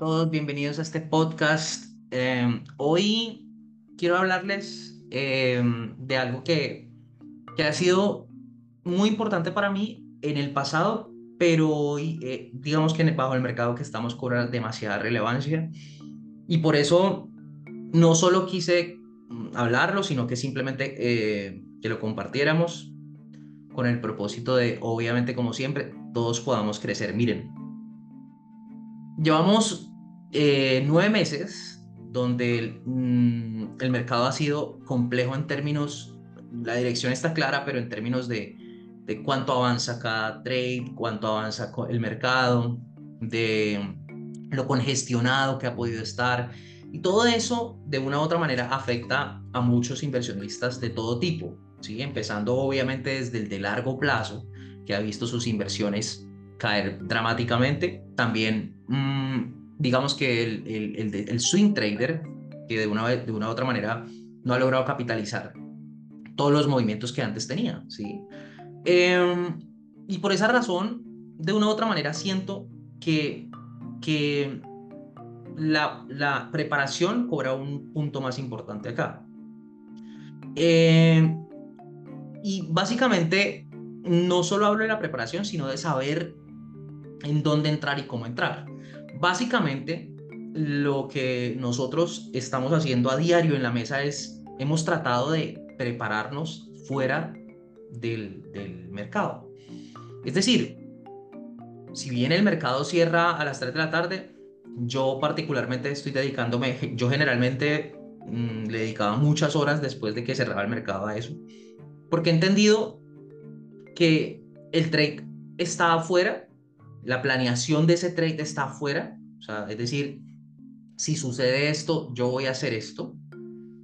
todos bienvenidos a este podcast. Eh, hoy quiero hablarles eh, de algo que, que, ha sido muy importante para mí en el pasado, pero hoy, eh, digamos que bajo el mercado que estamos cobra demasiada relevancia. Y por eso no solo quise mm, hablarlo, sino que simplemente que lo compartiéramos con el propósito de, obviamente, como siempre, todos podamos crecer. Miren, llevamos eh, nueve meses donde mm, el, mercado ha sido complejo en términos, la dirección está clara, pero en términos de, de cuánto avanza cada trade, cuánto avanza el mercado, de lo congestionado que ha podido estar. Y todo eso, de una u otra manera, afecta a muchos inversionistas de todo tipo, ¿sí? empezando obviamente desde el de largo plazo, que ha visto sus inversiones caer dramáticamente. También, mm, digamos que el, el, swing trader, que de una, de una u otra manera no ha logrado capitalizar todos los movimientos que antes tenía, ¿sí? Em, y por esa razón, de una u otra manera, siento que, que la, la preparación cobra un punto más importante acá. Eh, y básicamente no solo hablo de la preparación, sino de saber en dónde entrar y cómo entrar. Básicamente, lo que nosotros estamos haciendo a diario en la mesa es, hemos tratado de prepararnos fuera del, mercado. Es decir, si bien el mercado cierra a las 3 de la tarde, yo particularmente estoy dedicándome, yo generalmente mm, le dedicaba muchas horas después de que cerraba el mercado a eso, porque he entendido que el trade está afuera la planeación de ese trade está afuera, o sea, es decir, si sucede esto, yo voy a hacer esto.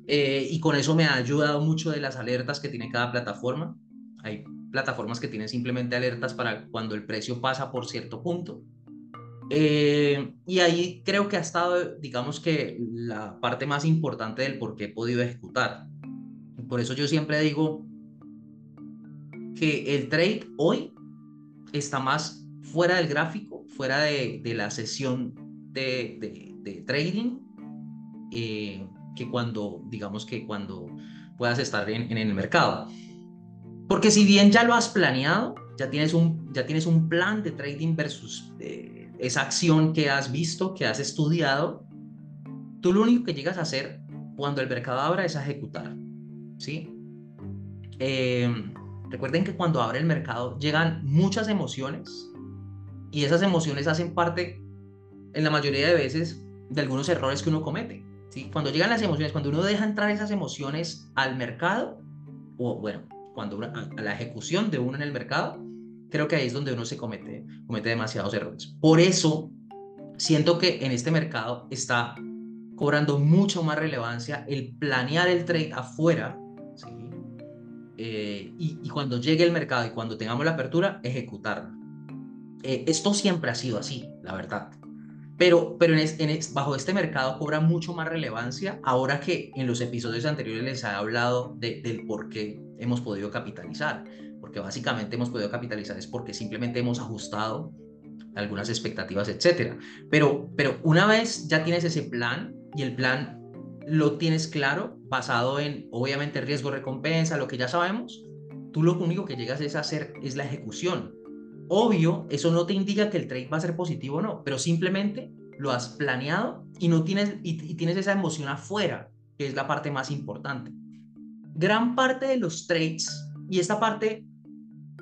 Eh, y con eso me ha ayudado mucho de las alertas que tiene cada plataforma. Hay plataformas que tienen simplemente alertas para cuando el precio pasa por cierto punto. Eh, y ahí creo que ha estado, digamos que, la parte más importante del por qué he podido ejecutar. Por eso yo siempre digo que el trade hoy está más fuera del gráfico, fuera de, la sesión de, trading, eh, que cuando, digamos que cuando puedas estar en, el mercado. Porque si bien ya lo has planeado, ya tienes un, ya tienes un plan de trading versus eh, esa acción que has visto, que has estudiado, tú lo único que llegas a hacer cuando el mercado abra es ejecutar. ¿sí? Eh, recuerden que cuando abre el mercado llegan muchas emociones, y esas emociones hacen parte, en la mayoría de veces, de algunos errores que uno comete. ¿sí? Cuando llegan las emociones, cuando uno deja entrar esas emociones al mercado, o bueno, cuando a, la ejecución de uno en el mercado, creo que ahí es donde uno se comete, comete demasiados errores. Por eso, siento que en este mercado está cobrando mucho más relevancia el planear el trade afuera. Eh, y, y, cuando llegue el mercado y cuando tengamos la apertura, ejecutarlo. Eh, esto siempre ha sido así, la verdad. Pero, pero bajo este mercado cobra mucho más relevancia ahora que en los episodios anteriores les he hablado del por qué hemos podido capitalizar. Porque básicamente hemos podido capitalizar es porque simplemente hemos ajustado algunas expectativas, etcétera. Pero, pero una vez ya tienes ese plan y el plan lo tienes claro, basado en obviamente riesgo recompensa, lo que ya sabemos, tú lo único que llegas es a hacer es la ejecución. Obvio, eso no te indica que el trade va a ser positivo o no, pero simplemente lo has planeado y no tienes y, tienes esa emoción afuera, que es la parte más importante. Gran parte de los trades y esta parte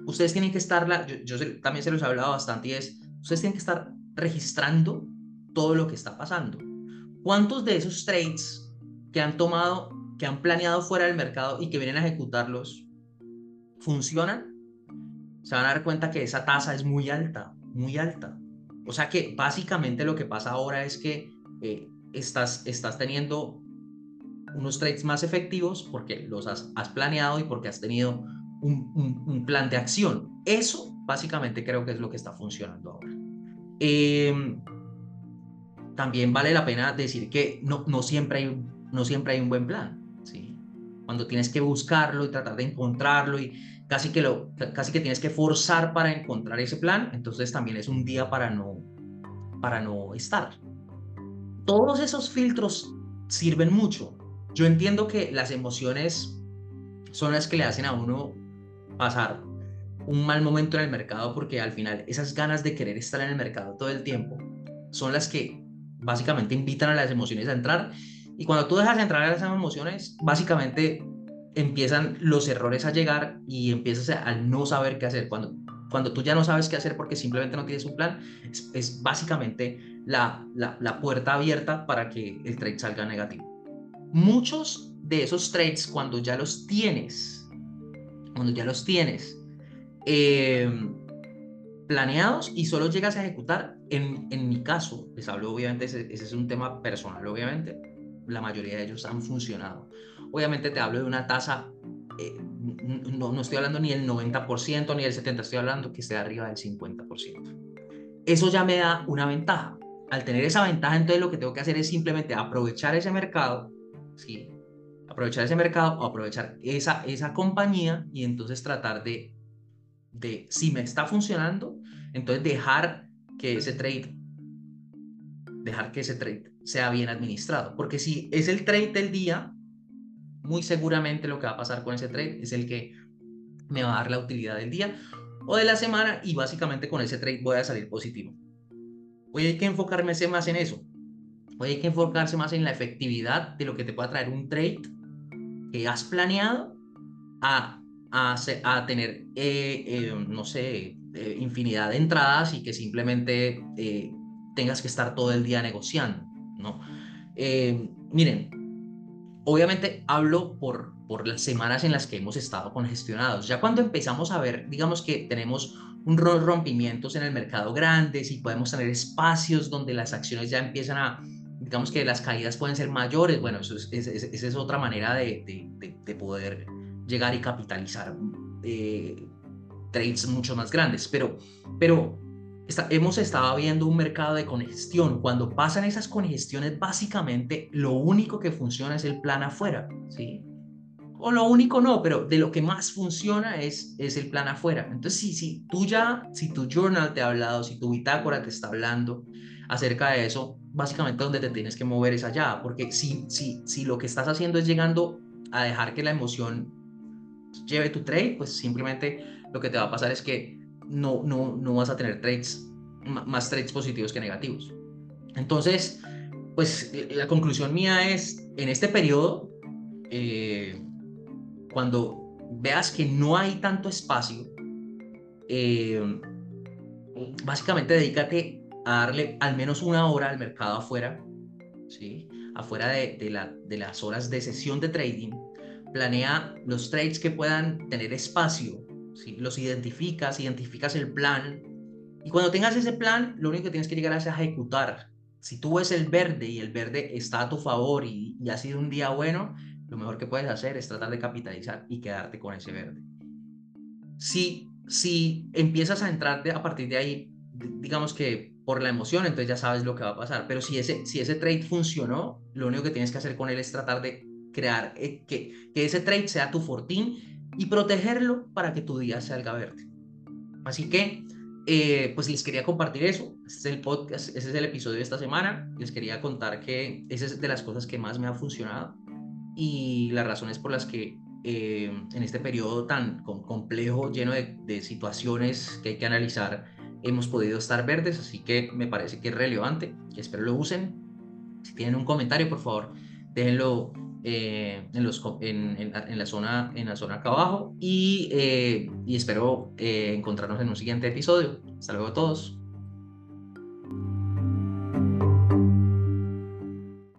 ustedes tienen que estarla, yo, también se los he hablado bastante y es ustedes tienen que estar registrando todo lo que está pasando. ¿Cuántos de esos trades que han tomado, que han planeado fuera del mercado y que vienen a ejecutarlos funcionan? Se van a dar cuenta que esa tasa es muy alta, muy alta. O sea que básicamente lo que pasa ahora es que eh, estás, estás teniendo unos trades más efectivos porque los has, planeado y porque has tenido un, plan de acción. Eso básicamente creo que es lo que está funcionando ahora. Em, también vale la pena decir que no, no, siempre hay, no siempre hay un buen plan. Cuando tienes que buscarlo y tratar de encontrarlo y casi que, lo, casi que tienes que forzar para encontrar ese plan, entonces también es un día para no, para no estar. todos esos filtros sirven mucho. Yo entiendo que las emociones son las que le hacen a uno pasar un mal momento en el mercado porque al final esas ganas de querer estar en el mercado todo el tiempo son las que básicamente invitan a las emociones a entrar y cuando tú dejas de entrar a esas emociones básicamente empiezan los errores a llegar y empiezas a no saber qué hacer. Cuando cuando tú ya no sabes qué hacer porque simplemente no tienes un plan es, básicamente la, la, la puerta abierta para que el trade salga negativo. Muchos de esos trades cuando ya los tienes cuando ya los tienes eh, planeados y solo llegas a ejecutar, en, en mi caso, les hablo obviamente, ese, es un tema personal, obviamente, la mayoría de ellos han funcionado. Obviamente te hablo de una tasa, eh, no, no estoy hablando ni del 90% ni del 70%, estoy hablando que esté arriba del 50%. Eso ya me da una ventaja. Al tener esa ventaja, entonces lo que tengo que hacer es simplemente aprovechar ese mercado, ¿sí? aprovechar ese mercado o aprovechar esa, esa compañía y entonces tratar de de si me está funcionando, entonces dejar que ese trade, dejar que ese trade sea bien administrado. Porque si es el trade del día, muy seguramente lo que va a pasar con ese trade es el que me va a dar la utilidad del día o de la semana y básicamente con ese trade voy a salir positivo. Hoy hay que enfocarme más en eso. Hoy hay que enfocarse más en la efectividad de lo que te pueda traer un trade que has planeado a a, tener, eh, eh, no sé, eh, infinidad de entradas y que simplemente tengas que estar todo el día negociando, ¿no? miren, obviamente hablo por, por las semanas en las que hemos estado congestionados. Ya cuando empezamos a ver, digamos que tenemos un rompimientos en el mercado grandes y podemos tener espacios donde las acciones ya empiezan a, digamos que las caídas pueden ser mayores, bueno, eso es, esa es otra manera de, de, de poder llegar y capitalizar eh, trades mucho más grandes. Pero, pero hemos estado viendo un mercado de congestión. Cuando pasan esas congestiones, básicamente lo único que funciona es el plan afuera, ¿sí? O lo único no, pero de lo que más funciona es, es el plan afuera. Entonces, si, si tú ya, si tu journal te ha hablado, si tu bitácora te está hablando acerca de eso, básicamente donde te tienes que mover es allá, porque si, si, si lo que estás haciendo es llegando a dejar que la emoción lleve tu trade, pues simplemente lo que te va a pasar es que no, no, no vas a tener trades, más trades positivos que negativos. Entonces, pues la conclusión mía es, en este periodo, eh, cuando veas que no hay tanto espacio, eh, básicamente dedícate a darle al menos una hora al mercado afuera, ¿sí? afuera de, de, la, de las horas de sesión de trading, planea los trades que puedan tener espacio, ¿sí? los identificas, identificas el plan y cuando tengas ese plan, lo único que tienes que llegar es a ejecutar. Si tú ves el verde y el verde está a tu favor y, ha sido un día bueno, lo mejor que puedes hacer es tratar de capitalizar y quedarte con ese verde. Si, si empiezas a entrar a partir de ahí, digamos que por la emoción, entonces ya sabes lo que va a pasar. Pero si ese, si ese trade funcionó, lo único que tienes que hacer con él es tratar de crear, eh, que, que ese trade sea tu fortín y protegerlo para que tu día salga verde. Así que, eh, pues les quería compartir eso. Este es el podcast, ese es el episodio de esta semana. Les quería contar que esa es de las cosas que más me ha funcionado y las razones por las que eh, en este periodo tan complejo, lleno de, de, situaciones que hay que analizar, hemos podido estar verdes. Así que me parece que es relevante. Espero lo usen. Si tienen un comentario, por favor, déjenlo eh, en, la zona, en la zona acá abajo y, eh, y espero eh, encontrarnos en un siguiente episodio. Hasta luego a todos.